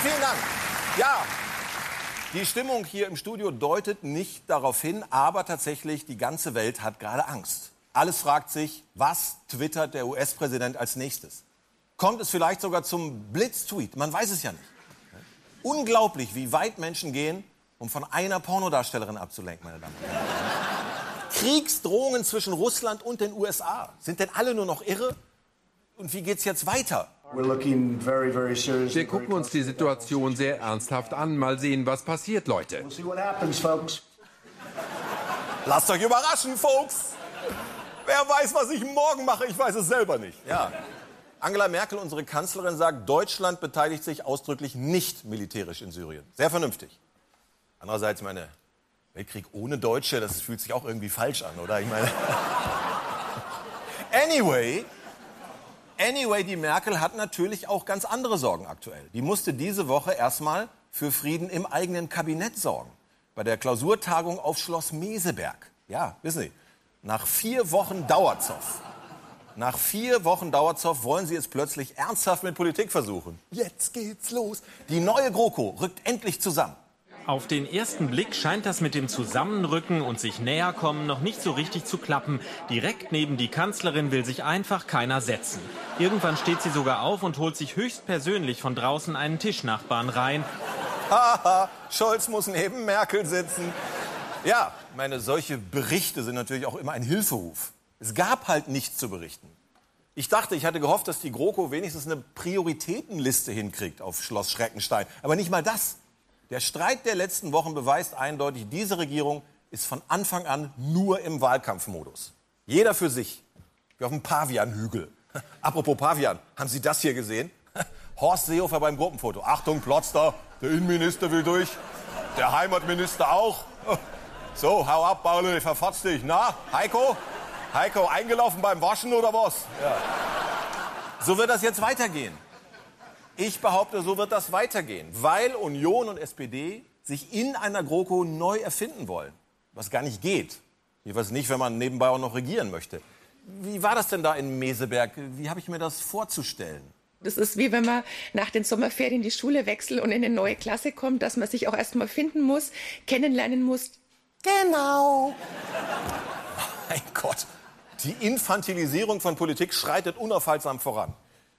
Vielen, vielen Dank. Ja, die Stimmung hier im Studio deutet nicht darauf hin, aber tatsächlich, die ganze Welt hat gerade Angst. Alles fragt sich, was twittert der US-Präsident als nächstes? Kommt es vielleicht sogar zum Blitz-Tweet? Man weiß es ja nicht. Unglaublich, wie weit Menschen gehen, um von einer Pornodarstellerin abzulenken, meine Damen und Herren. Kriegsdrohungen zwischen Russland und den USA. Sind denn alle nur noch irre? Und wie geht's jetzt weiter? Wir gucken uns die Situation sehr ernsthaft an. Mal sehen, was passiert, Leute. Lasst euch überraschen, Folks. Wer weiß, was ich morgen mache? Ich weiß es selber nicht. Ja. Angela Merkel, unsere Kanzlerin, sagt, Deutschland beteiligt sich ausdrücklich nicht militärisch in Syrien. Sehr vernünftig. Andererseits, meine Weltkrieg ohne Deutsche, das fühlt sich auch irgendwie falsch an, oder? Ich meine. Anyway, Anyway, die Merkel hat natürlich auch ganz andere Sorgen aktuell. Die musste diese Woche erstmal für Frieden im eigenen Kabinett sorgen. Bei der Klausurtagung auf Schloss Meseberg. Ja, wissen Sie, nach vier Wochen Dauerzoff. Nach vier Wochen Dauerzoff wollen Sie es plötzlich ernsthaft mit Politik versuchen. Jetzt geht's los. Die neue GroKo rückt endlich zusammen. Auf den ersten Blick scheint das mit dem Zusammenrücken und sich näherkommen noch nicht so richtig zu klappen. Direkt neben die Kanzlerin will sich einfach keiner setzen. Irgendwann steht sie sogar auf und holt sich höchstpersönlich von draußen einen Tischnachbarn rein. Haha, Scholz muss neben Merkel sitzen. Ja, meine, solche Berichte sind natürlich auch immer ein Hilferuf. Es gab halt nichts zu berichten. Ich dachte, ich hatte gehofft, dass die GroKo wenigstens eine Prioritätenliste hinkriegt auf Schloss Schreckenstein. Aber nicht mal das. Der Streit der letzten Wochen beweist eindeutig, diese Regierung ist von Anfang an nur im Wahlkampfmodus. Jeder für sich. Wie auf dem Pavianhügel. Apropos Pavian, haben Sie das hier gesehen? Horst Seehofer beim Gruppenfoto. Achtung, Plotzter, der Innenminister will durch. Der Heimatminister auch. So, hau ab, Pauli, verfotzt dich. Na, Heiko? Heiko, eingelaufen beim Waschen oder was? Ja. So wird das jetzt weitergehen. Ich behaupte, so wird das weitergehen, weil Union und SPD sich in einer GroKo neu erfinden wollen, was gar nicht geht. Jedenfalls nicht, wenn man nebenbei auch noch regieren möchte. Wie war das denn da in Meseberg? Wie habe ich mir das vorzustellen? Das ist wie wenn man nach den Sommerferien die Schule wechselt und in eine neue Klasse kommt, dass man sich auch erstmal finden muss, kennenlernen muss. Genau. Mein Gott, die Infantilisierung von Politik schreitet unaufhaltsam voran.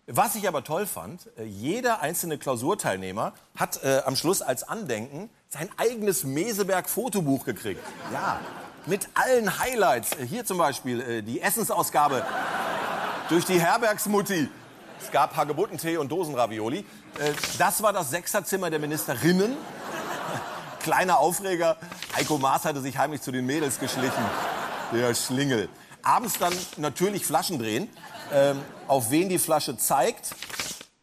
Was ich aber toll fand, äh, jeder einzelne Klausurteilnehmer hat äh, am Schluss als Andenken sein eigenes Meseberg-Fotobuch gekriegt. Ja, mit allen Highlights. Äh, hier zum Beispiel äh, die Essensausgabe durch die Herbergsmutti. Es gab Hagebuttentee und Dosenravioli. Äh, das war das Sechserzimmer der Ministerinnen. Kleiner Aufreger. Heiko Maas hatte sich heimlich zu den Mädels geschlichen. Der Schlingel. Abends dann natürlich Flaschen drehen. Ähm, auf wen die Flasche zeigt,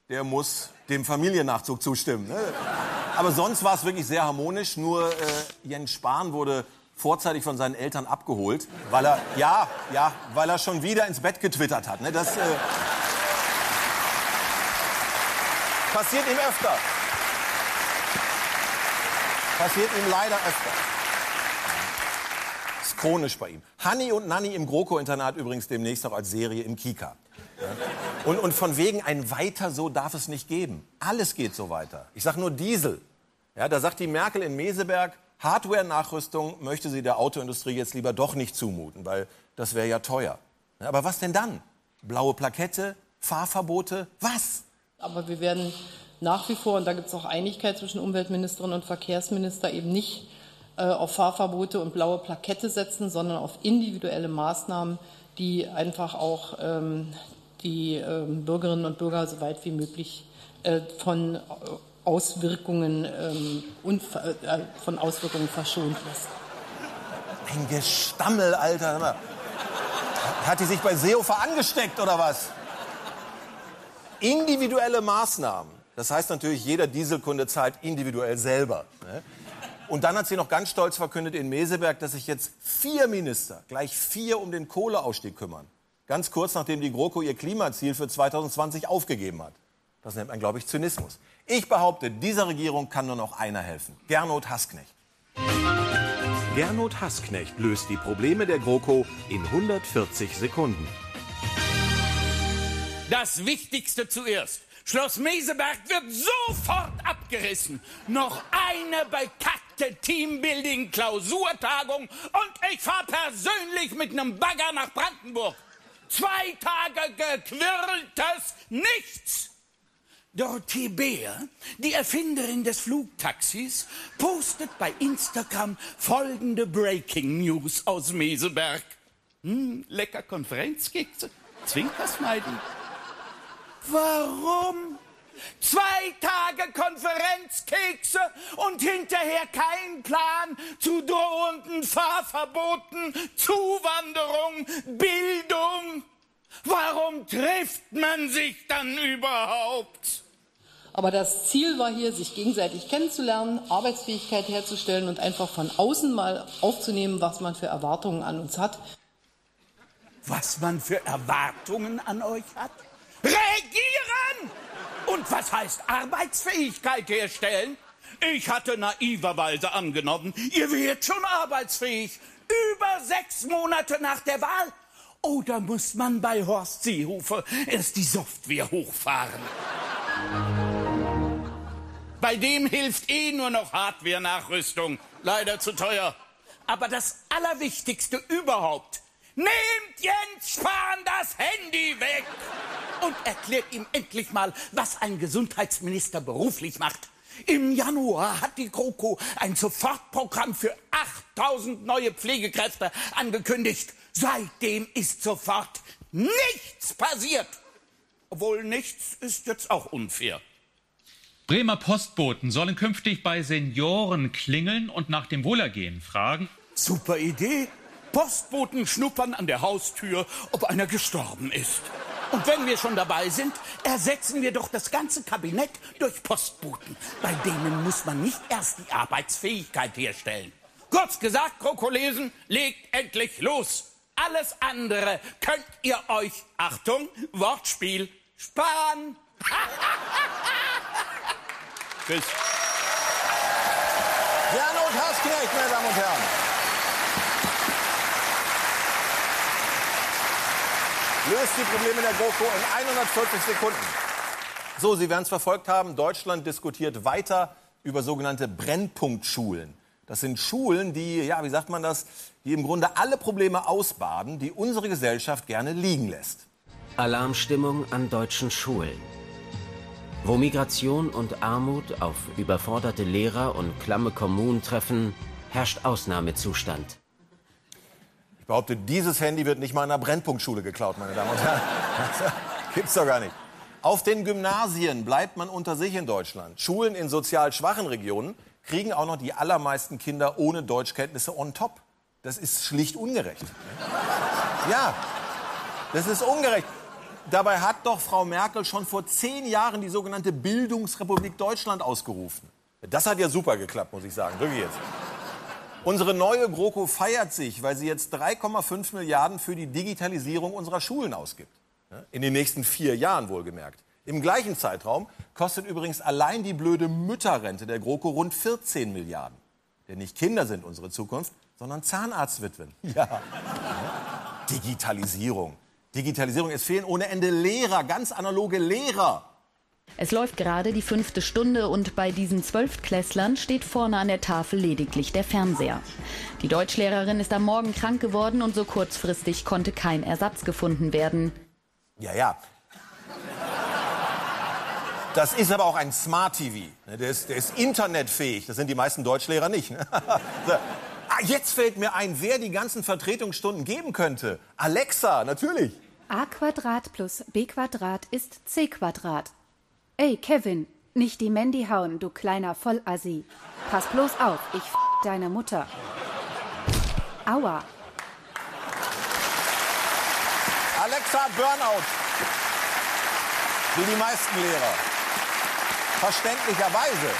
der muss dem Familiennachzug zustimmen. Ne? Aber sonst war es wirklich sehr harmonisch. Nur äh, Jens Spahn wurde vorzeitig von seinen Eltern abgeholt, weil er ja, ja, weil er schon wieder ins Bett getwittert hat. Ne? Das äh, passiert ihm öfter. Passiert ihm leider öfter chronisch bei ihm. Hanni und Nanni im GroKo-Internat übrigens demnächst auch als Serie im Kika. Ja. Und, und von wegen ein Weiter so darf es nicht geben. Alles geht so weiter. Ich sage nur Diesel. Ja, da sagt die Merkel in Meseberg, Hardware-Nachrüstung möchte sie der Autoindustrie jetzt lieber doch nicht zumuten, weil das wäre ja teuer. Aber was denn dann? Blaue Plakette, Fahrverbote, was? Aber wir werden nach wie vor, und da gibt es auch Einigkeit zwischen Umweltministerin und Verkehrsminister, eben nicht auf Fahrverbote und blaue Plakette setzen, sondern auf individuelle Maßnahmen, die einfach auch ähm, die ähm, Bürgerinnen und Bürger so weit wie möglich äh, von Auswirkungen ähm, und äh, von Auswirkungen verschont lässt. Ein Gestammel, Alter. Hat die sich bei Seehofer angesteckt oder was? Individuelle Maßnahmen. Das heißt natürlich, jeder Dieselkunde zahlt individuell selber. Ne? Und dann hat sie noch ganz stolz verkündet in Meseberg, dass sich jetzt vier Minister, gleich vier, um den Kohleausstieg kümmern. Ganz kurz nachdem die GroKo ihr Klimaziel für 2020 aufgegeben hat. Das nennt man, glaube ich, Zynismus. Ich behaupte, dieser Regierung kann nur noch einer helfen. Gernot Hassknecht. Gernot Hassknecht löst die Probleme der GroKo in 140 Sekunden. Das Wichtigste zuerst. Schloss Meseberg wird sofort abgerissen. Noch eine bekackte Teambuilding-Klausurtagung und ich fahre persönlich mit einem Bagger nach Brandenburg. Zwei Tage gequirltes Nichts. Dorothee Beer, die Erfinderin des Flugtaxis, postet bei Instagram folgende Breaking News aus Meseberg. Hm, lecker Konferenzkekse. Zwinkersmiley. Warum? Zwei Tage Konferenzkekse und hinterher kein Plan zu drohenden Fahrverboten, Zuwanderung, Bildung. Warum trifft man sich dann überhaupt? Aber das Ziel war hier, sich gegenseitig kennenzulernen, Arbeitsfähigkeit herzustellen und einfach von außen mal aufzunehmen, was man für Erwartungen an uns hat. Was man für Erwartungen an euch hat? Regieren! Und was heißt Arbeitsfähigkeit herstellen? Ich hatte naiverweise angenommen, ihr wärt schon arbeitsfähig. Über sechs Monate nach der Wahl. Oder muss man bei Horst Seehofer erst die Software hochfahren? Bei dem hilft eh nur noch Hardware-Nachrüstung. Leider zu teuer. Aber das Allerwichtigste überhaupt. Nehmt Jens Spahn das Handy weg! Und erklärt ihm endlich mal, was ein Gesundheitsminister beruflich macht. Im Januar hat die GroKo ein Sofortprogramm für 8000 neue Pflegekräfte angekündigt. Seitdem ist sofort nichts passiert. Obwohl nichts ist jetzt auch unfair. Bremer Postboten sollen künftig bei Senioren klingeln und nach dem Wohlergehen fragen. Super Idee. Postboten schnuppern an der Haustür, ob einer gestorben ist. Und wenn wir schon dabei sind, ersetzen wir doch das ganze Kabinett durch Postboten. Bei denen muss man nicht erst die Arbeitsfähigkeit herstellen. Kurz gesagt, Krokolesen, legt endlich los. Alles andere könnt ihr euch, Achtung, Wortspiel, sparen. Tschüss. Gernot Hasknecht, meine Damen und Herren. Löst die Probleme der GroKo in 140 Sekunden. So, Sie werden es verfolgt haben. Deutschland diskutiert weiter über sogenannte Brennpunktschulen. Das sind Schulen, die, ja, wie sagt man das, die im Grunde alle Probleme ausbaden, die unsere Gesellschaft gerne liegen lässt. Alarmstimmung an deutschen Schulen. Wo Migration und Armut auf überforderte Lehrer und klamme Kommunen treffen, herrscht Ausnahmezustand. Behaupte, dieses Handy wird nicht mal in einer Brennpunktschule geklaut, meine Damen und Herren. Gibt's doch gar nicht. Auf den Gymnasien bleibt man unter sich in Deutschland. Schulen in sozial schwachen Regionen kriegen auch noch die allermeisten Kinder ohne Deutschkenntnisse on top. Das ist schlicht ungerecht. Ja, das ist ungerecht. Dabei hat doch Frau Merkel schon vor zehn Jahren die sogenannte Bildungsrepublik Deutschland ausgerufen. Das hat ja super geklappt, muss ich sagen. Wirklich jetzt. Unsere neue GroKo feiert sich, weil sie jetzt 3,5 Milliarden für die Digitalisierung unserer Schulen ausgibt. In den nächsten vier Jahren wohlgemerkt. Im gleichen Zeitraum kostet übrigens allein die blöde Mütterrente der GroKo rund 14 Milliarden. Denn nicht Kinder sind unsere Zukunft, sondern Zahnarztwitwen. Ja. Digitalisierung. Digitalisierung. Es fehlen ohne Ende Lehrer, ganz analoge Lehrer. Es läuft gerade die fünfte Stunde und bei diesen Zwölftklässlern steht vorne an der Tafel lediglich der Fernseher. Die Deutschlehrerin ist am Morgen krank geworden und so kurzfristig konnte kein Ersatz gefunden werden. Ja, ja. Das ist aber auch ein Smart TV. Der ist, der ist internetfähig. Das sind die meisten Deutschlehrer nicht. Ne? Ah, jetzt fällt mir ein, wer die ganzen Vertretungsstunden geben könnte. Alexa, natürlich. a Quadrat plus b Quadrat ist c Quadrat. Ey, Kevin, nicht die Mandy hauen, du kleiner Vollassi. Pass bloß auf, ich f deine Mutter. Aua. Alexa Burnout. Wie die meisten Lehrer. Verständlicherweise.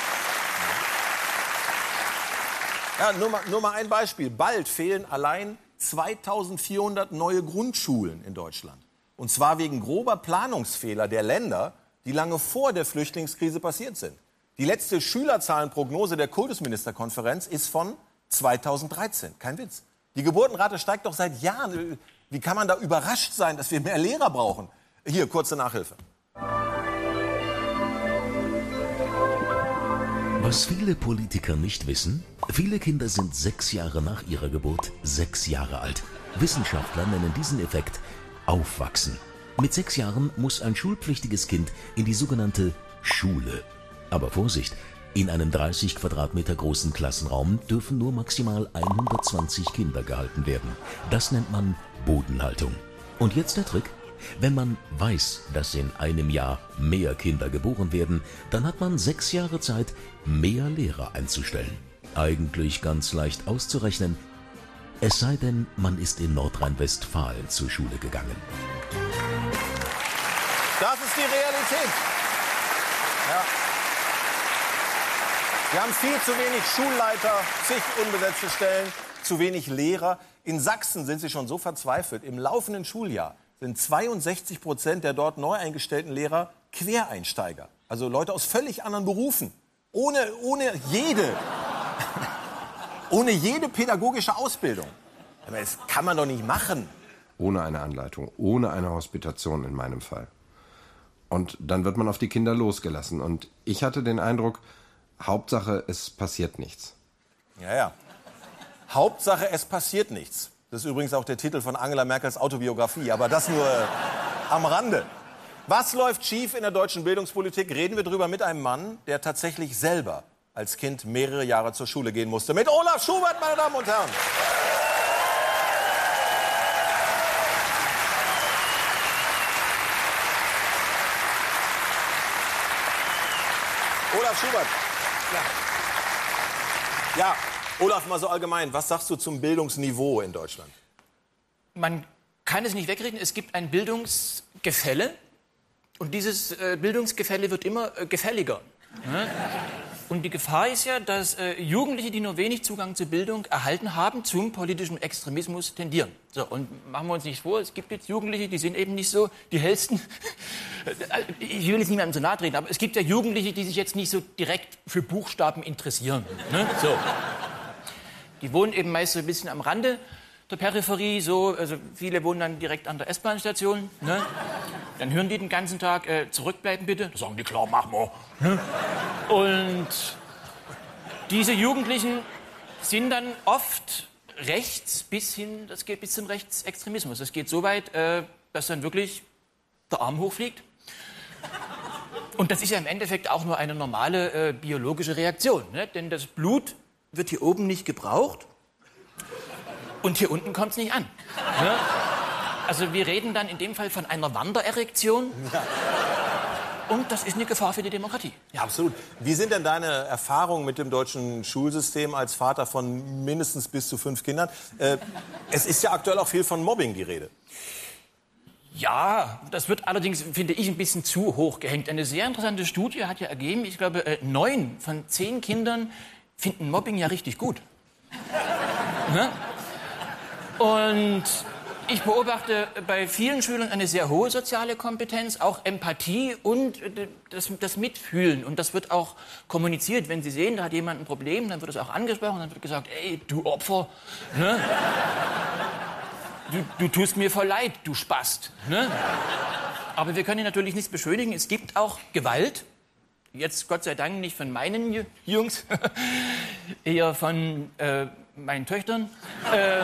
Ja, nur mal, nur mal ein Beispiel. Bald fehlen allein 2400 neue Grundschulen in Deutschland. Und zwar wegen grober Planungsfehler der Länder, die lange vor der Flüchtlingskrise passiert sind. Die letzte Schülerzahlenprognose der Kultusministerkonferenz ist von 2013. Kein Witz. Die Geburtenrate steigt doch seit Jahren. Wie kann man da überrascht sein, dass wir mehr Lehrer brauchen? Hier, kurze Nachhilfe. Was viele Politiker nicht wissen, viele Kinder sind sechs Jahre nach ihrer Geburt sechs Jahre alt. Wissenschaftler nennen diesen Effekt Aufwachsen. Mit sechs Jahren muss ein schulpflichtiges Kind in die sogenannte Schule. Aber Vorsicht, in einem 30 Quadratmeter großen Klassenraum dürfen nur maximal 120 Kinder gehalten werden. Das nennt man Bodenhaltung. Und jetzt der Trick. Wenn man weiß, dass in einem Jahr mehr Kinder geboren werden, dann hat man sechs Jahre Zeit, mehr Lehrer einzustellen. Eigentlich ganz leicht auszurechnen, es sei denn, man ist in Nordrhein-Westfalen zur Schule gegangen. Das ist die Realität. Ja. Wir haben viel zu wenig Schulleiter, zig unbesetzte Stellen, zu wenig Lehrer. In Sachsen sind sie schon so verzweifelt. Im laufenden Schuljahr sind 62 Prozent der dort neu eingestellten Lehrer Quereinsteiger. Also Leute aus völlig anderen Berufen. Ohne, ohne jede, ohne jede pädagogische Ausbildung. Aber das kann man doch nicht machen. Ohne eine Anleitung, ohne eine Hospitation in meinem Fall. Und dann wird man auf die Kinder losgelassen. Und ich hatte den Eindruck, Hauptsache, es passiert nichts. Ja, ja. Hauptsache, es passiert nichts. Das ist übrigens auch der Titel von Angela Merkels Autobiografie, aber das nur äh, am Rande. Was läuft schief in der deutschen Bildungspolitik? Reden wir drüber mit einem Mann, der tatsächlich selber als Kind mehrere Jahre zur Schule gehen musste. Mit Olaf Schubert, meine Damen und Herren. Olaf Schubert. Ja. ja, Olaf, mal so allgemein, was sagst du zum Bildungsniveau in Deutschland? Man kann es nicht wegreden, es gibt ein Bildungsgefälle und dieses äh, Bildungsgefälle wird immer äh, gefälliger. Und die Gefahr ist ja, dass äh, Jugendliche, die nur wenig Zugang zur Bildung erhalten haben, zum politischen Extremismus tendieren. So, und machen wir uns nicht vor, es gibt jetzt Jugendliche, die sind eben nicht so die hellsten. ich will jetzt niemandem so nahe treten, aber es gibt ja Jugendliche, die sich jetzt nicht so direkt für Buchstaben interessieren. Ne? So. Die wohnen eben meist so ein bisschen am Rande der Peripherie, so, also viele wohnen dann direkt an der S-Bahn-Station. Ne? Dann hören die den ganzen Tag, äh, zurückbleiben bitte. Da sagen die, klar, mach mal. Ne? Und diese Jugendlichen sind dann oft rechts bis hin, das geht bis zum Rechtsextremismus. Das geht so weit, äh, dass dann wirklich der Arm hochfliegt. Und das ist ja im Endeffekt auch nur eine normale äh, biologische Reaktion. Ne? Denn das Blut wird hier oben nicht gebraucht und hier unten kommt es nicht an. Ne? Also wir reden dann in dem Fall von einer Wandererektion. Ja. Und das ist eine Gefahr für die Demokratie. Ja, absolut. Wie sind denn deine Erfahrungen mit dem deutschen Schulsystem als Vater von mindestens bis zu fünf Kindern? Äh, es ist ja aktuell auch viel von Mobbing die Rede. Ja, das wird allerdings, finde ich, ein bisschen zu hoch gehängt. Eine sehr interessante Studie hat ja ergeben, ich glaube, äh, neun von zehn Kindern finden Mobbing ja richtig gut. ne? Und ich beobachte bei vielen Schülern eine sehr hohe soziale Kompetenz, auch Empathie und das, das, Mitfühlen. Und das wird auch kommuniziert. Wenn Sie sehen, da hat jemand ein Problem, dann wird es auch angesprochen, dann wird gesagt, ey, du Opfer, ne? du, du, tust mir voll leid, du Spast. Ne? Aber wir können natürlich nichts beschönigen. Es gibt auch Gewalt. Jetzt Gott sei Dank nicht von meinen Jungs, eher von äh, meinen Töchtern. Äh,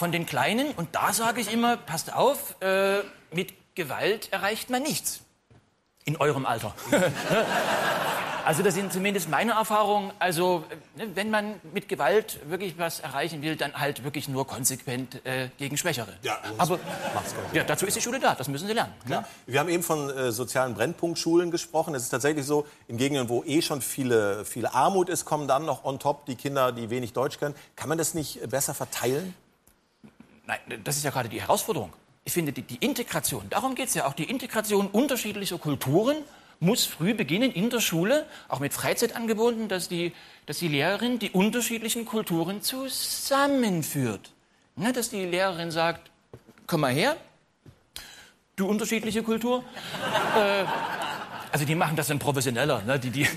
von den Kleinen. Und da sage ich immer, passt auf, äh, mit Gewalt erreicht man nichts. In eurem Alter. also das sind zumindest meine Erfahrungen. Also ne, wenn man mit Gewalt wirklich was erreichen will, dann halt wirklich nur konsequent äh, gegen Schwächere. Ja, aber ja, dazu ist die Schule da. Das müssen sie lernen. Ne? Wir haben eben von äh, sozialen Brennpunktschulen gesprochen. Es ist tatsächlich so, in Gegenden, wo eh schon viele, viele Armut ist, kommen dann noch on top die Kinder, die wenig Deutsch können. Kann man das nicht besser verteilen? Nein, das ist ja gerade die Herausforderung. Ich finde, die, die Integration, darum geht es ja auch, die Integration unterschiedlicher Kulturen muss früh beginnen in der Schule, auch mit Freizeitangeboten, dass die, dass die Lehrerin die unterschiedlichen Kulturen zusammenführt. Ne, dass die Lehrerin sagt, komm mal her, du unterschiedliche Kultur. äh, also die machen das dann professioneller, ne? die, die,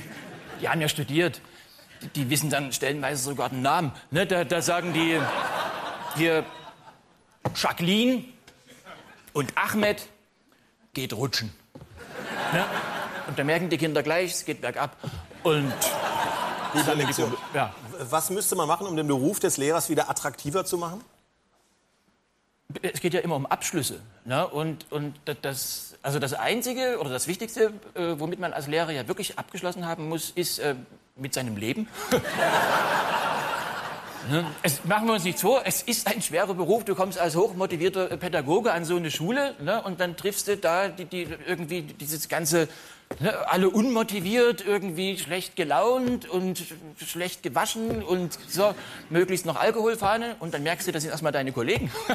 die haben ja studiert, die, die wissen dann stellenweise sogar den Namen. Ne? Da, da sagen die, hier, Jacqueline und Ahmed geht rutschen. Ne? Und da merken die Kinder gleich, es geht bergab. Und Gute Lektion. Ja. Was müsste man machen, um den Beruf des Lehrers wieder attraktiver zu machen? es geht ja immer um Abschlüsse. Ne? Und, und das, also das Einzige oder das Wichtigste, äh, womit man als Lehrer ja wirklich abgeschlossen haben muss, ist äh, mit seinem Leben. Es, machen wir uns nichts vor, es ist ein schwerer Beruf. Du kommst als hochmotivierter Pädagoge an so eine Schule ne? und dann triffst du da die, die, irgendwie dieses ganze, ne? alle unmotiviert, irgendwie schlecht gelaunt und schlecht gewaschen und so, möglichst noch Alkoholfahne und dann merkst du, das sind erstmal deine Kollegen.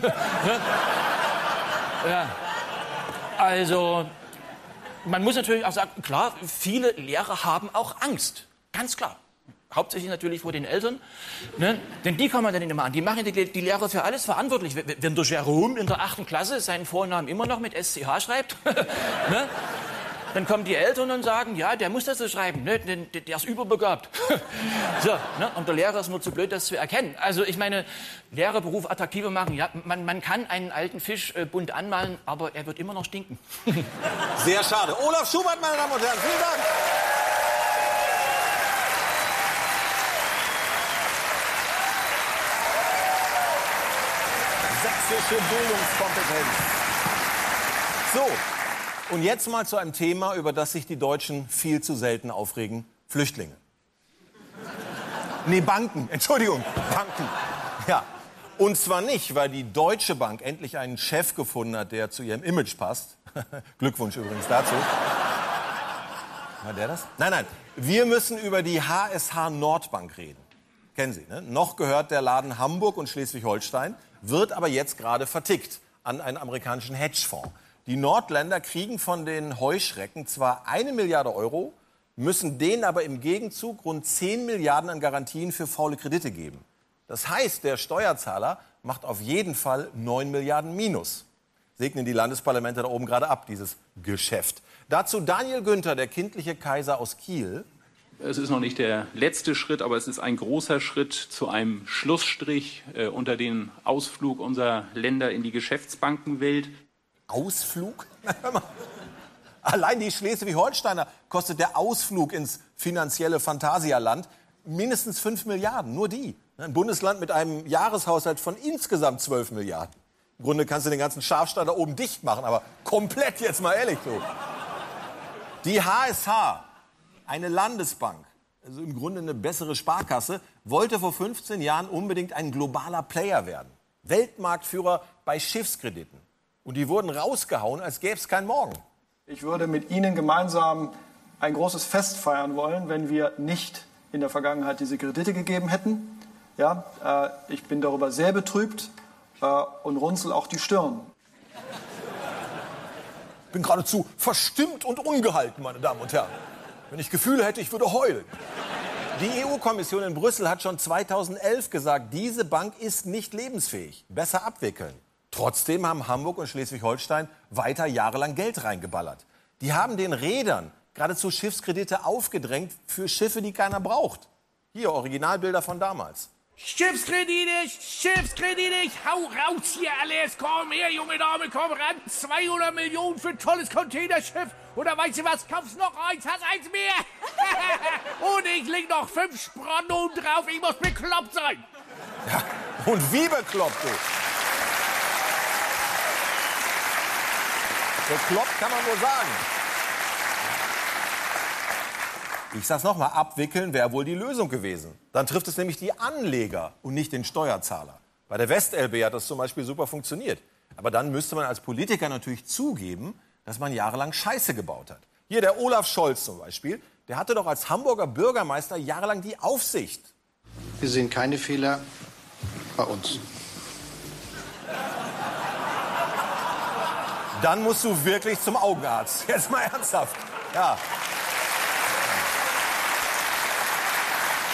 Ne? ja. Also, man muss natürlich auch sagen, klar, viele Lehrer haben auch Angst. Ganz klar. Hauptsächlich natürlich vor den Eltern. Ne? Denn die kann man dann immer an. Die machen die, die Lehrer für alles verantwortlich. Wenn der Jerome in der achten Klasse seinen Vornamen immer noch mit SCH schreibt, ne? dann kommen die Eltern und sagen, ja, der muss das so schreiben, ne? der, der ist überbegabt. so, ne? Und der Lehrer ist nur zu blöd, das zu erkennen. Also ich meine, Lehrerberuf attraktiver machen, ja, man, man kann einen alten Fisch äh, bunt anmalen, aber er wird immer noch stinken. Sehr schade. Olaf Schubert, meine Damen und Herren, vielen Dank. Sächsische Bildungskompetenz. So, und jetzt mal zu einem Thema, über das sich die Deutschen viel zu selten aufregen. Flüchtlinge. Nee, Banken. Entschuldigung, Banken. Ja. Und zwar nicht, weil die Deutsche Bank endlich einen Chef gefunden hat, der zu ihrem Image passt. Glückwunsch übrigens dazu. War der das? Nein, nein. Wir müssen über die HSH Nordbank reden. Kennen Sie, ne? Noch gehört der Laden Hamburg und Schleswig-Holstein, wird aber jetzt gerade vertickt an einen amerikanischen Hedgefonds. Die Nordländer kriegen von den Heuschrecken zwar eine Milliarde Euro, müssen denen aber im Gegenzug rund 10 Milliarden an Garantien für faule Kredite geben. Das heißt, der Steuerzahler macht auf jeden Fall 9 Milliarden Minus. Segnen die Landesparlamente da oben gerade ab, dieses Geschäft. Dazu Daniel Günther, der kindliche Kaiser aus Kiel. Es ist noch nicht der letzte Schritt, aber es ist ein großer Schritt zu einem Schlussstrich äh, unter den Ausflug unserer Länder in die Geschäftsbankenwelt. Ausflug? Allein die Schleswig-Holsteiner kostet der Ausflug ins finanzielle Phantasialand mindestens 5 Milliarden, nur die. Ein Bundesland mit einem Jahreshaushalt von insgesamt 12 Milliarden. Im Grunde kannst du den ganzen Schafstall da oben dicht machen, aber komplett jetzt mal ehrlich so. Die HSH, eine Landesbank, also im Grunde eine bessere Sparkasse, wollte vor 15 Jahren unbedingt ein globaler Player werden. Weltmarktführer bei Schiffskrediten. Und die wurden rausgehauen, als gäbe es kein Morgen. Ich würde mit Ihnen gemeinsam ein großes Fest feiern wollen, wenn wir nicht in der Vergangenheit diese Kredite gegeben hätten. Ja, äh, ich bin darüber sehr betrübt äh, und runzel auch die Stirn. Ich bin geradezu verstimmt und ungehalten, meine Damen und Herren. Wenn ich Gefühle hätte, ich würde heulen. Die EU-Kommission in Brüssel hat schon 2011 gesagt, diese Bank ist nicht lebensfähig. Besser abwickeln. Trotzdem haben Hamburg und Schleswig-Holstein weiter jahrelang Geld reingeballert. Die haben den Rädern geradezu Schiffskredite aufgedrängt für Schiffe, die keiner braucht. Hier Originalbilder von damals. Schiffskredite, Schiffskredite, ich hau raus hier alles, komm her, junge Dame, komm ran, 200 Millionen für ein tolles Containerschiff. Oder weißt du was, kaufst noch eins, hast eins mehr. Und ich leg noch fünf Spronnen drauf, ich muss bekloppt sein. Ja, und wie bekloppt du? Bekloppt kann man wohl sagen. Ich sag's nochmal, abwickeln wäre wohl die Lösung gewesen. Dann trifft es nämlich die Anleger und nicht den Steuerzahler. Bei der WestLB hat das zum Beispiel super funktioniert. Aber dann müsste man als Politiker natürlich zugeben, dass man jahrelang Scheiße gebaut hat. Hier der Olaf Scholz zum Beispiel, der hatte doch als Hamburger Bürgermeister jahrelang die Aufsicht. Wir sehen keine Fehler bei uns. Dann musst du wirklich zum Augenarzt. Jetzt mal ernsthaft. Ja.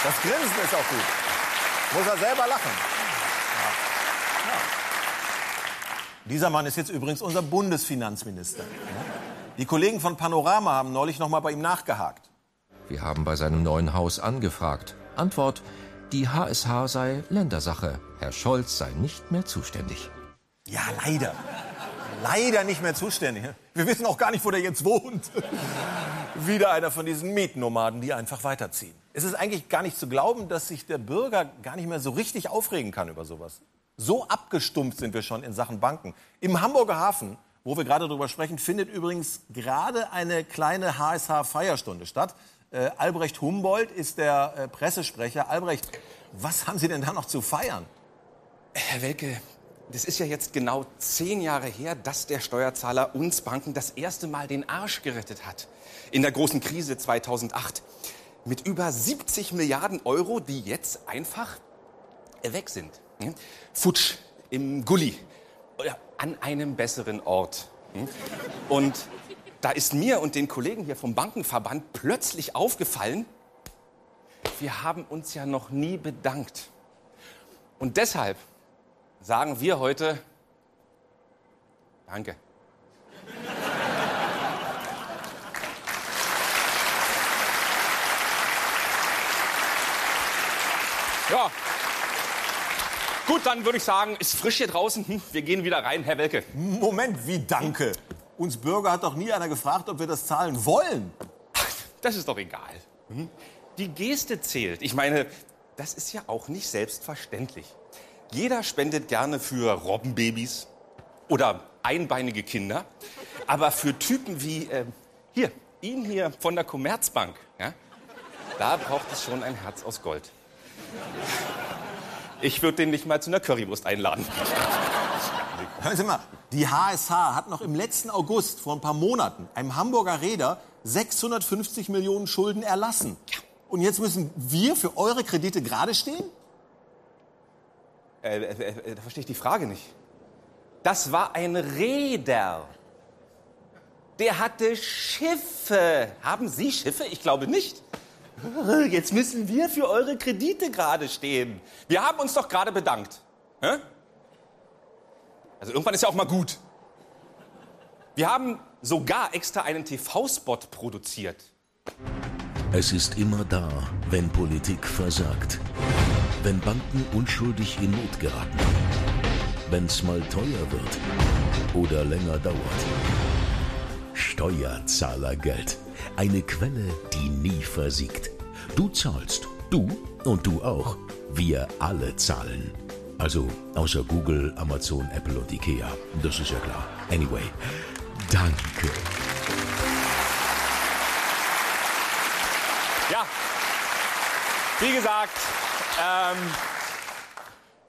Das Grinsen ist auch gut. Muss er selber lachen. Ja. Ja. Dieser Mann ist jetzt übrigens unser Bundesfinanzminister. Die Kollegen von Panorama haben neulich noch mal bei ihm nachgehakt. Wir haben bei seinem neuen Haus angefragt. Antwort: Die HSH sei Ländersache. Herr Scholz sei nicht mehr zuständig. Ja, leider. Leider nicht mehr zuständig. Wir wissen auch gar nicht, wo der jetzt wohnt. Wieder einer von diesen Mietnomaden, die einfach weiterziehen. Es ist eigentlich gar nicht zu glauben, dass sich der Bürger gar nicht mehr so richtig aufregen kann über sowas. So abgestumpft sind wir schon in Sachen Banken. Im Hamburger Hafen, wo wir gerade drüber sprechen, findet übrigens gerade eine kleine HSH-Feierstunde statt. Äh, Albrecht Humboldt ist der äh, Pressesprecher. Albrecht, was haben Sie denn da noch zu feiern? Herr Welke, das ist ja jetzt genau zehn Jahre her, dass der Steuerzahler uns Banken das erste Mal den Arsch gerettet hat. In der großen Krise 2008. Mit über 70 Milliarden Euro, die jetzt einfach weg sind. Futsch im Gully. An einem besseren Ort. Und da ist mir und den Kollegen hier vom Bankenverband plötzlich aufgefallen, wir haben uns ja noch nie bedankt. Und deshalb sagen wir heute Danke. Ja. Gut, dann würde ich sagen, ist frisch hier draußen. Hm, Wir gehen wieder rein, Herr Welke. Moment, wie danke? Uns Bürger hat doch nie einer gefragt, ob wir das zahlen wollen. Das ist doch egal. Hm? Die Geste zählt. Ich meine, das ist ja auch nicht selbstverständlich. Jeder spendet gerne für Robbenbabys oder einbeinige Kinder. Aber für Typen wie äh, hier, ihn hier von der Commerzbank, ja, da braucht es schon ein Herz aus Gold. Ich würde den nicht mal zu einer Currywurst einladen. Hören Sie mal, die HSH hat noch im letzten August, vor ein paar Monaten, einem Hamburger Räder 650 Millionen Schulden erlassen. Und jetzt müssen wir für eure Kredite gerade stehen? Äh, äh, äh, da verstehe ich die Frage nicht. Das war ein Räder. Der hatte Schiffe. Haben Sie Schiffe? Ich glaube nicht. Jetzt müssen wir für eure Kredite gerade stehen. Wir haben uns doch gerade bedankt. Hä? Also irgendwann ist ja auch mal gut. Wir haben sogar extra einen TV-Spot produziert. Es ist immer da, wenn Politik versagt. Wenn Banken unschuldig in Not geraten. Wenn's mal teuer wird oder länger dauert. Steuerzahlergeld. Eine Quelle, die nie versiegt. Du zahlst, du und du auch. Wir alle zahlen. Also außer Google, Amazon, Apple und Ikea. Das ist ja klar. Anyway, danke. Ja, wie gesagt, ähm,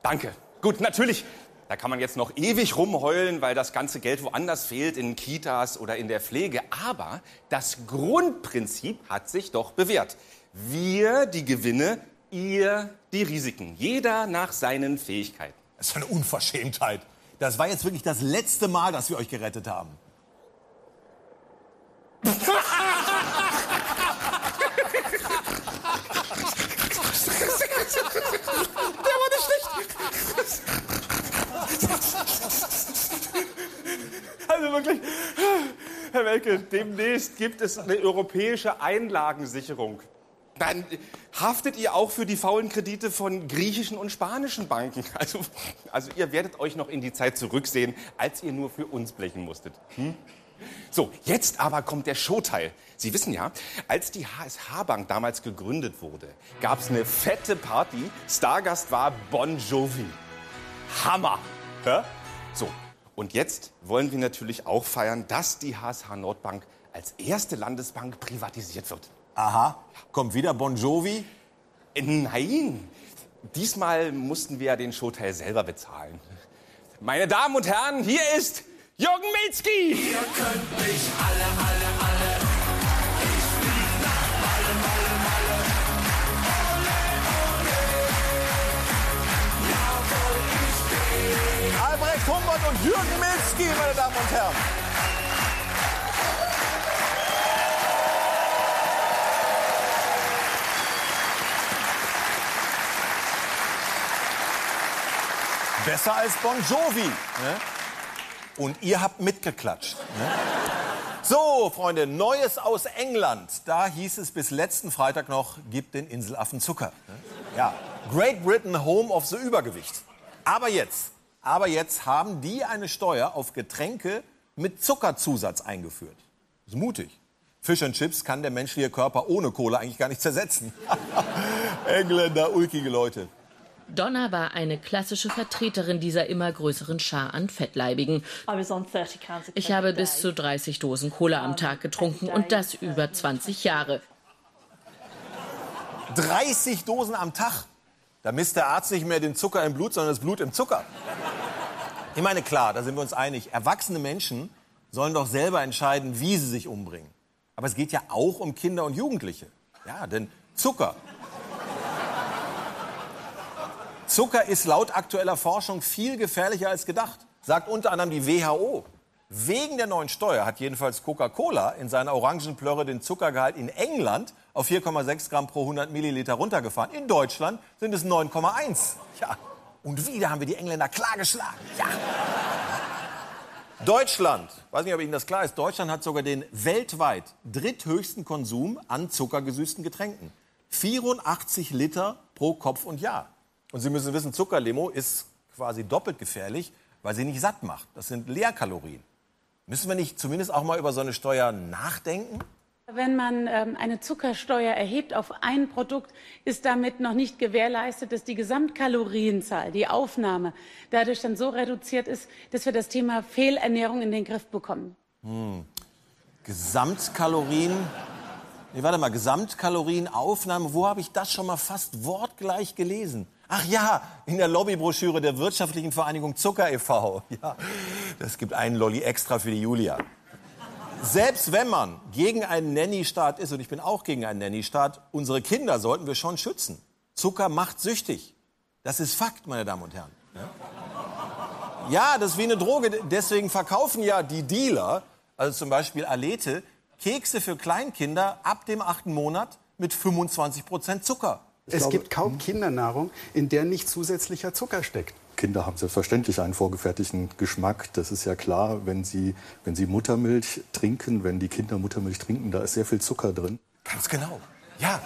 danke. Gut, natürlich, da kann man jetzt noch ewig rumheulen, weil das ganze Geld woanders fehlt, in Kitas oder in der Pflege. Aber das Grundprinzip hat sich doch bewährt. Wir die Gewinne, ihr die Risiken. Jeder nach seinen Fähigkeiten. Das ist eine Unverschämtheit. Das war jetzt wirklich das letzte Mal, dass wir euch gerettet haben. Der war nicht schlecht. Also wirklich, Welke, demnächst gibt es eine europäische Einlagensicherung. Dann haftet ihr auch für die faulen Kredite von griechischen und spanischen Banken. Also, also ihr werdet euch noch in die Zeit zurücksehen, als ihr nur für uns blechen musstet. Hm? So, jetzt aber kommt der Showteil. Sie wissen ja, als die HSH-Bank damals gegründet wurde, gab es eine fette Party. Stargast war Bon Jovi. Hammer! Ja? So, und jetzt wollen wir natürlich auch feiern, dass die HSH Nordbank als erste Landesbank privatisiert wird. Aha, kommt wieder Bon Jovi? Äh, Nein, diesmal mussten wir ja den Showteil selber bezahlen. Meine Damen und Herren, hier ist Jürgen Milzki! Ihr könnt mich alle, alle, alle. Jürgen Milzki, meine Damen und Herren. Besser als Bon Jovi. Ne? Und ihr habt mitgeklatscht. Ne? So, Freunde, Neues aus England. Da hieß es bis letzten Freitag noch, gibt den Inselaffen Zucker. Ne? Ja, Great Britain, Home of the Übergewicht. Aber jetzt, aber jetzt haben die eine Steuer auf Getränke mit Zuckerzusatz eingeführt. Das ist mutig. Fish and Chips kann der menschliche Körper ohne Cola eigentlich gar nicht zersetzen. Engländer, ulkige Leute. Donna war eine klassische Vertreterin dieser immer größeren Schar an Fettleibigen. Ich habe bis zu 30 Dosen Cola am Tag getrunken und das über 20 Jahre. 30 Dosen am Tag. Da misst der Arzt nicht mehr den Zucker im Blut, sondern das Blut im Zucker. Ich meine, klar, da sind wir uns einig. Erwachsene Menschen sollen doch selber entscheiden, wie sie sich umbringen. Aber es geht ja auch um Kinder und Jugendliche. Ja, denn Zucker. Zucker ist laut aktueller Forschung viel gefährlicher als gedacht, sagt unter anderem die WHO. Wegen der neuen Steuer hat jedenfalls Coca-Cola in seiner Orangenplörre den Zuckergehalt in England auf 4,6 Gramm pro 100 Milliliter runtergefahren. In Deutschland sind es 9,1. Ja, und wieder haben wir die Engländer klar geschlagen. Ja. Deutschland, weiß nicht, ob Ihnen das klar ist, Deutschland hat sogar den weltweit dritthöchsten Konsum an zuckergesüßten Getränken. 84 Liter pro Kopf und Jahr. Und Sie müssen wissen, Zuckerlimo ist quasi doppelt gefährlich, weil sie nicht satt macht. Das sind Leerkalorien. Müssen wir nicht zumindest auch mal über so eine Steuer nachdenken? Wenn man ähm, eine Zuckersteuer erhebt auf ein Produkt, ist damit noch nicht gewährleistet, dass die Gesamtkalorienzahl, die Aufnahme, dadurch dann so reduziert ist, dass wir das Thema Fehlernährung in den Griff bekommen. Hm. Gesamtkalorien. Nee, warte mal, Gesamtkalorienaufnahme, wo habe ich das schon mal fast wortgleich gelesen? Ach ja, in der Lobbybroschüre der Wirtschaftlichen Vereinigung Zucker e.V. Ja, das gibt einen Lolli extra für die Julia. Selbst wenn man gegen einen Nanny-Staat ist, und ich bin auch gegen einen Nanny-Staat, unsere Kinder sollten wir schon schützen. Zucker macht süchtig. Das ist Fakt, meine Damen und Herren. Ja, ja das ist wie eine Droge. Deswegen verkaufen ja die Dealer, also zum Beispiel Alete, Kekse für Kleinkinder ab dem achten Monat mit 25 Prozent Zucker. Es glaube, gibt kaum Kindernahrung, in der nicht zusätzlicher Zucker steckt. Kinder haben selbstverständlich einen vorgefertigten Geschmack. Das ist ja klar, wenn sie, wenn sie Muttermilch trinken, wenn die Kinder Muttermilch trinken, da ist sehr viel Zucker drin. Ganz genau. Ja,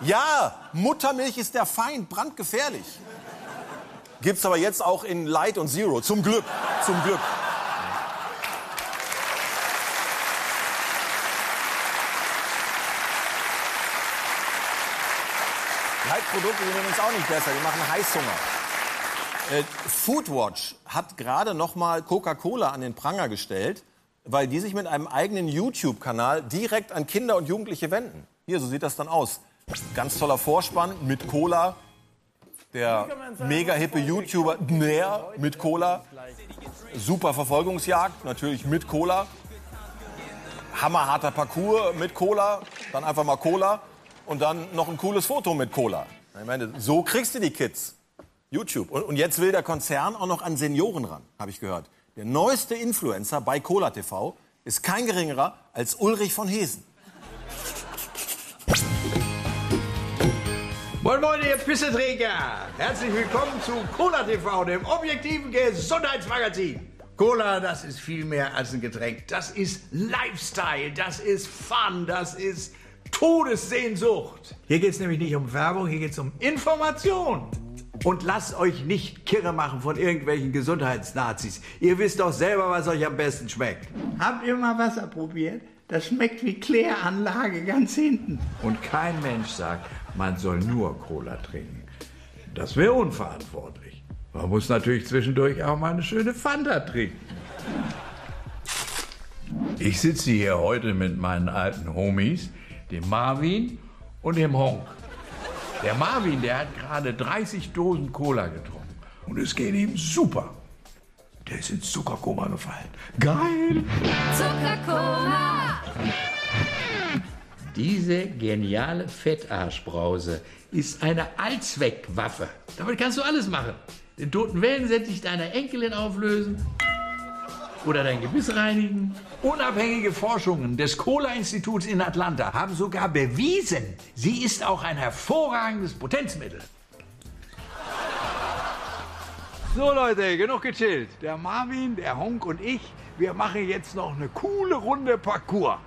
ja, Muttermilch ist der Feind, brandgefährlich. Gibt's aber jetzt auch in Light und Zero. Zum Glück, zum Glück. Leitprodukte sind übrigens auch nicht besser, die machen Heißhunger. Äh, Foodwatch hat gerade noch mal Coca-Cola an den Pranger gestellt, weil die sich mit einem eigenen YouTube-Kanal direkt an Kinder und Jugendliche wenden. Hier, so sieht das dann aus. Ganz toller Vorspann mit Cola. Der mega hippe YouTuber Nair mit Cola. Super Verfolgungsjagd, natürlich mit Cola. Hammerharter Parcours mit Cola. Dann einfach mal Cola. Und dann noch ein cooles Foto mit Cola. Ich meine, so kriegst du die Kids. YouTube. Und, und jetzt will der Konzern auch noch an Senioren ran, habe ich gehört. Der neueste Influencer bei Cola TV ist kein geringerer als Ulrich von Hesen. Moin Moin, ihr Pisseträger! Herzlich willkommen zu Cola TV, dem objektiven Gesundheitsmagazin. Cola, das ist viel mehr als ein Getränk. Das ist Lifestyle, das ist Fun, das ist Todessehnsucht. Hier geht es nämlich nicht um Werbung, hier geht es um Information. Und lasst euch nicht kirre machen von irgendwelchen Gesundheitsnazis. Ihr wisst doch selber, was euch am besten schmeckt. Habt ihr mal Wasser probiert? Das schmeckt wie Kläranlage ganz hinten. Und kein Mensch sagt, man soll nur Cola trinken. Das wäre unverantwortlich. Man muss natürlich zwischendurch auch mal eine schöne Fanta trinken. Ich sitze hier heute mit meinen alten Homies, dem Marvin und dem Honk. Der Marvin, der hat gerade 30 Dosen Cola getrunken. Und es geht ihm super. Der ist ins Zuckerkoma gefallen. Geil! Zuckerkoma! Diese geniale Fettarschbrause ist eine Allzweckwaffe. Damit kannst du alles machen. Den toten Wellensittich deiner Enkelin auflösen oder dein Gebiss reinigen. Unabhängige Forschungen des Cola-Instituts in Atlanta haben sogar bewiesen, sie ist auch ein hervorragendes Potenzmittel. So Leute, genug gechillt. Der Marvin, der Honk und ich, wir machen jetzt noch eine coole Runde Parcours.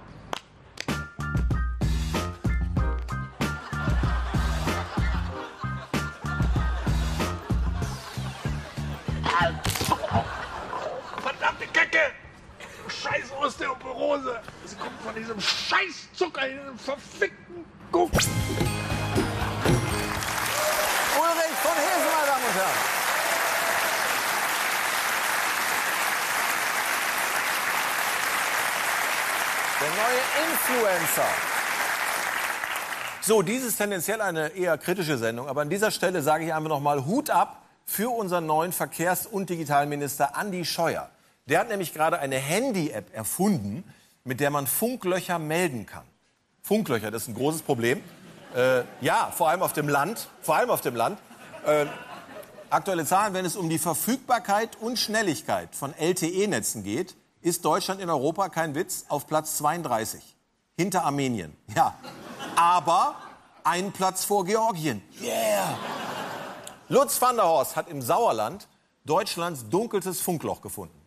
Osteoporose! Sie kommt von diesem Scheißzucker in diesem verfickten Guck. Ulrich von Hesen, meine Damen und Herren. Der neue Influencer. So, dies ist tendenziell eine eher kritische Sendung, aber an dieser Stelle sage ich einfach noch mal Hut ab für unseren neuen Verkehrs- und Digitalminister Andi Scheuer. Der hat nämlich gerade eine Handy-App erfunden, mit der man Funklöcher melden kann. Funklöcher, das ist ein großes Problem. Äh, ja, vor allem auf dem Land. Vor allem auf dem Land. Äh, aktuelle Zahlen, wenn es um die Verfügbarkeit und Schnelligkeit von LTE-Netzen geht, ist Deutschland in Europa, kein Witz, auf Platz 32. Hinter Armenien. Ja. Aber einen Platz vor Georgien. Yeah! Lutz van der Horst hat im Sauerland Deutschlands dunkelstes Funkloch gefunden.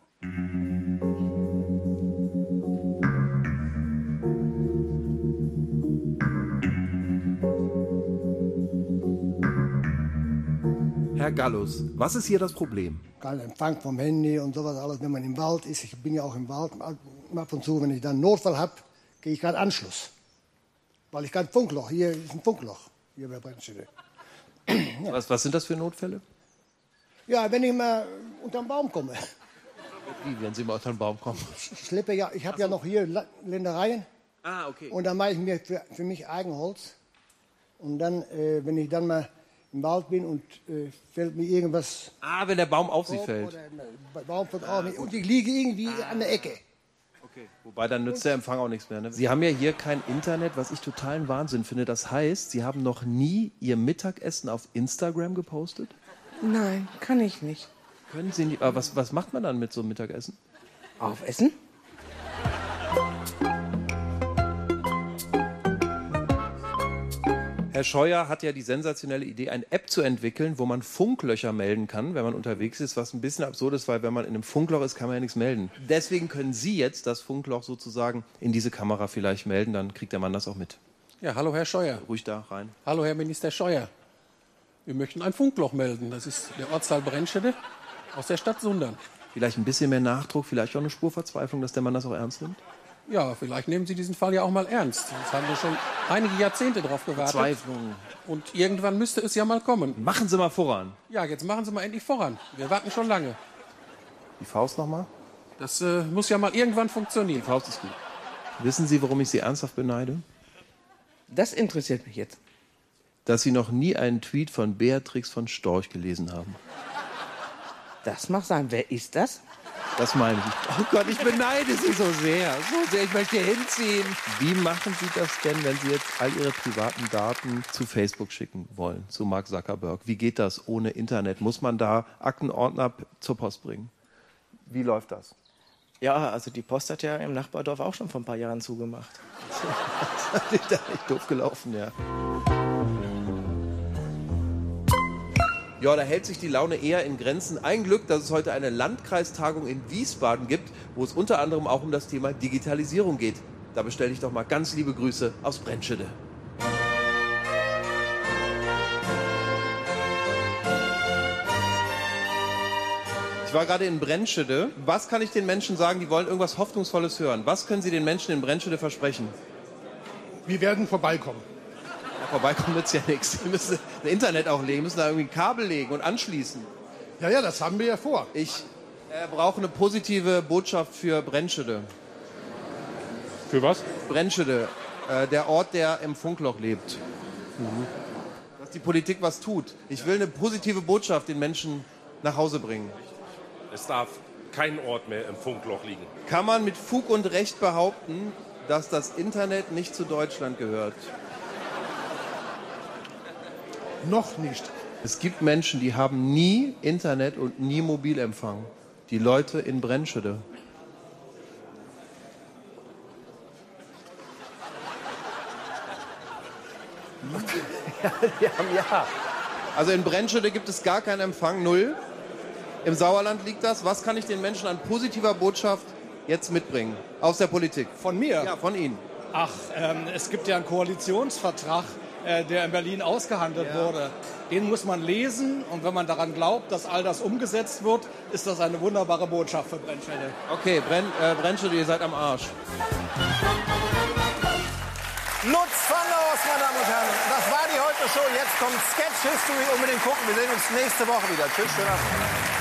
Herr Gallus, was ist hier das Problem? Kein Empfang vom Handy und sowas alles, wenn man im Wald ist. Ich bin ja auch im Wald. Ab und zu, wenn ich dann einen Notfall habe, gehe ich keinen Anschluss. Weil ich kein Funkloch, hier ist ein Funkloch, hier bei Brennstelle. Was, was sind das für Notfälle? Ja, wenn ich mal unter den Baum komme. Wie, wenn Sie mal unter den Baum kommen? Ich schleppe ja, ich habe ja noch hier Ländereien. Ah, okay. Und dann mache ich mir für, für mich Eigenholz. Und dann, äh, wenn ich dann mal im Wald bin und äh, fällt mir irgendwas. Ah, wenn der Baum auf Sie auf fällt. Baum fällt auf mich und ich liege irgendwie an der Ecke. Wobei dann nützt der Empfang auch nichts mehr. Ne? Sie haben ja hier kein Internet, was ich totalen Wahnsinn finde. Das heißt, Sie haben noch nie Ihr Mittagessen auf Instagram gepostet? Nein, kann ich nicht. Können Sie nicht. Aber was, was macht man dann mit so einem Mittagessen? Aufessen? Herr Scheuer hat ja die sensationelle Idee, eine App zu entwickeln, wo man Funklöcher melden kann, wenn man unterwegs ist, was ein bisschen absurd ist, weil wenn man in einem Funkloch ist, kann man ja nichts melden. Deswegen können Sie jetzt das Funkloch sozusagen in diese Kamera vielleicht melden, dann kriegt der Mann das auch mit. Ja, hallo Herr Scheuer. Ruhig da rein. Hallo Herr Minister Scheuer. Wir möchten ein Funkloch melden. Das ist der Ortsteil Brennstede aus der Stadt Sundern. Vielleicht ein bisschen mehr Nachdruck, vielleicht auch eine Spur Verzweiflung, dass der Mann das auch ernst nimmt? Ja, vielleicht nehmen Sie diesen Fall ja auch mal ernst. Jetzt haben wir schon einige Jahrzehnte darauf gewartet. Verzweiflung. Und irgendwann müsste es ja mal kommen. Machen Sie mal voran. Ja, jetzt machen Sie mal endlich voran. Wir warten schon lange. Die Faust nochmal? Das äh, muss ja mal irgendwann funktionieren. Die Faust ist gut. Wissen Sie, warum ich Sie ernsthaft beneide? Das interessiert mich jetzt. Dass Sie noch nie einen Tweet von Beatrix von Storch gelesen haben. Das mag sein. Wer ist das? Das meine ich. Oh Gott, ich beneide Sie so sehr. So sehr, ich möchte hier hinziehen. Wie machen Sie das denn, wenn Sie jetzt all Ihre privaten Daten zu Facebook schicken wollen, zu Mark Zuckerberg? Wie geht das ohne Internet? Muss man da Aktenordner zur Post bringen? Wie läuft das? Ja, also die Post hat ja im Nachbardorf auch schon vor ein paar Jahren zugemacht. das ist echt doof gelaufen, ja. Ja, da hält sich die Laune eher in Grenzen. Ein Glück, dass es heute eine Landkreistagung in Wiesbaden gibt, wo es unter anderem auch um das Thema Digitalisierung geht. Da bestelle ich doch mal ganz liebe Grüße aus Brennschede. Ich war gerade in Brennschede. Was kann ich den Menschen sagen, die wollen irgendwas Hoffnungsvolles hören? Was können Sie den Menschen in Brennschede versprechen? Wir werden vorbeikommen. Vorbeikommen nützt ja nichts. Wir müssen ein Internet auch legen, müssen da irgendwie ein Kabel legen und anschließen. Ja, ja, das haben wir ja vor. Ich äh, brauche eine positive Botschaft für Brennschede. Für was? Brennschede, äh, der Ort, der im Funkloch lebt. Dass die Politik was tut. Ich will eine positive Botschaft den Menschen nach Hause bringen. Es darf kein Ort mehr im Funkloch liegen. Kann man mit Fug und Recht behaupten, dass das Internet nicht zu Deutschland gehört? Noch nicht. Es gibt Menschen, die haben nie Internet und nie Mobilempfang. Die Leute in Brennschede. Wir haben ja. Also in Brennschede gibt es gar keinen Empfang, null. Im Sauerland liegt das. Was kann ich den Menschen an positiver Botschaft jetzt mitbringen aus der Politik? Von mir? Ja, von Ihnen. Ach, ähm, es gibt ja einen Koalitionsvertrag äh, der in Berlin ausgehandelt wurde, den muss man lesen. Und wenn man daran glaubt, dass all das umgesetzt wird, ist das eine wunderbare Botschaft für Brennstelle. Okay, Brenn, äh, Brennstelle, ihr seid am Arsch. Lutz van der Horst, meine Damen und Herren. Das war die Heute Show. Jetzt kommt Sketch History. Unbedingt gucken. Wir sehen uns nächste Woche wieder. Tschüss, schönen Abend.